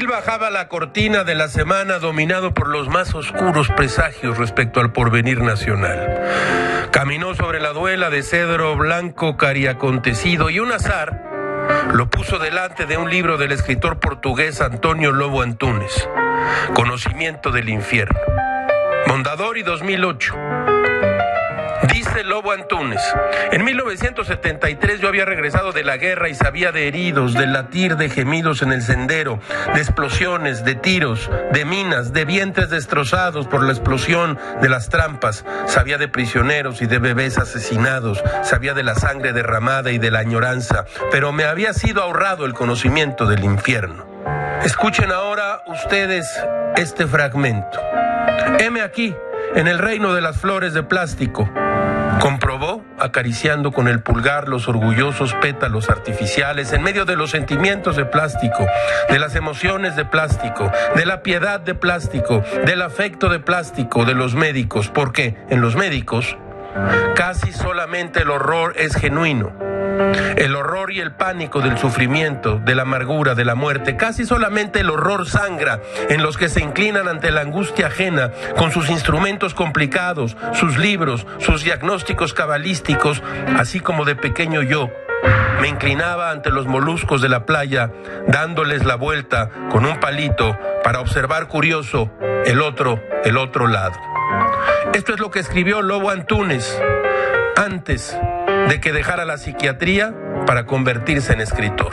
bajaba la cortina de la semana dominado por los más oscuros presagios respecto al porvenir nacional. Caminó sobre la duela de cedro blanco cariacontecido y un azar lo puso delante de un libro del escritor portugués Antonio Lobo Antunes, Conocimiento del Infierno. Mondadori 2008. Lobo Antunes, en 1973 yo había regresado de la guerra y sabía de heridos, de latir de gemidos en el sendero, de explosiones, de tiros, de minas, de vientres destrozados por la explosión de las trampas, sabía de prisioneros y de bebés asesinados, sabía de la sangre derramada y de la añoranza, pero me había sido ahorrado el conocimiento del infierno. Escuchen ahora ustedes este fragmento. Heme aquí, en el reino de las flores de plástico. Comprobó, acariciando con el pulgar los orgullosos pétalos artificiales en medio de los sentimientos de plástico, de las emociones de plástico, de la piedad de plástico, del afecto de plástico, de los médicos, porque en los médicos casi solamente el horror es genuino el horror y el pánico del sufrimiento, de la amargura, de la muerte, casi solamente el horror sangra en los que se inclinan ante la angustia ajena con sus instrumentos complicados, sus libros, sus diagnósticos cabalísticos, así como de pequeño yo. Me inclinaba ante los moluscos de la playa, dándoles la vuelta con un palito para observar curioso el otro, el otro lado. Esto es lo que escribió Lobo Antunes antes de que dejara la psiquiatría para convertirse en escritor.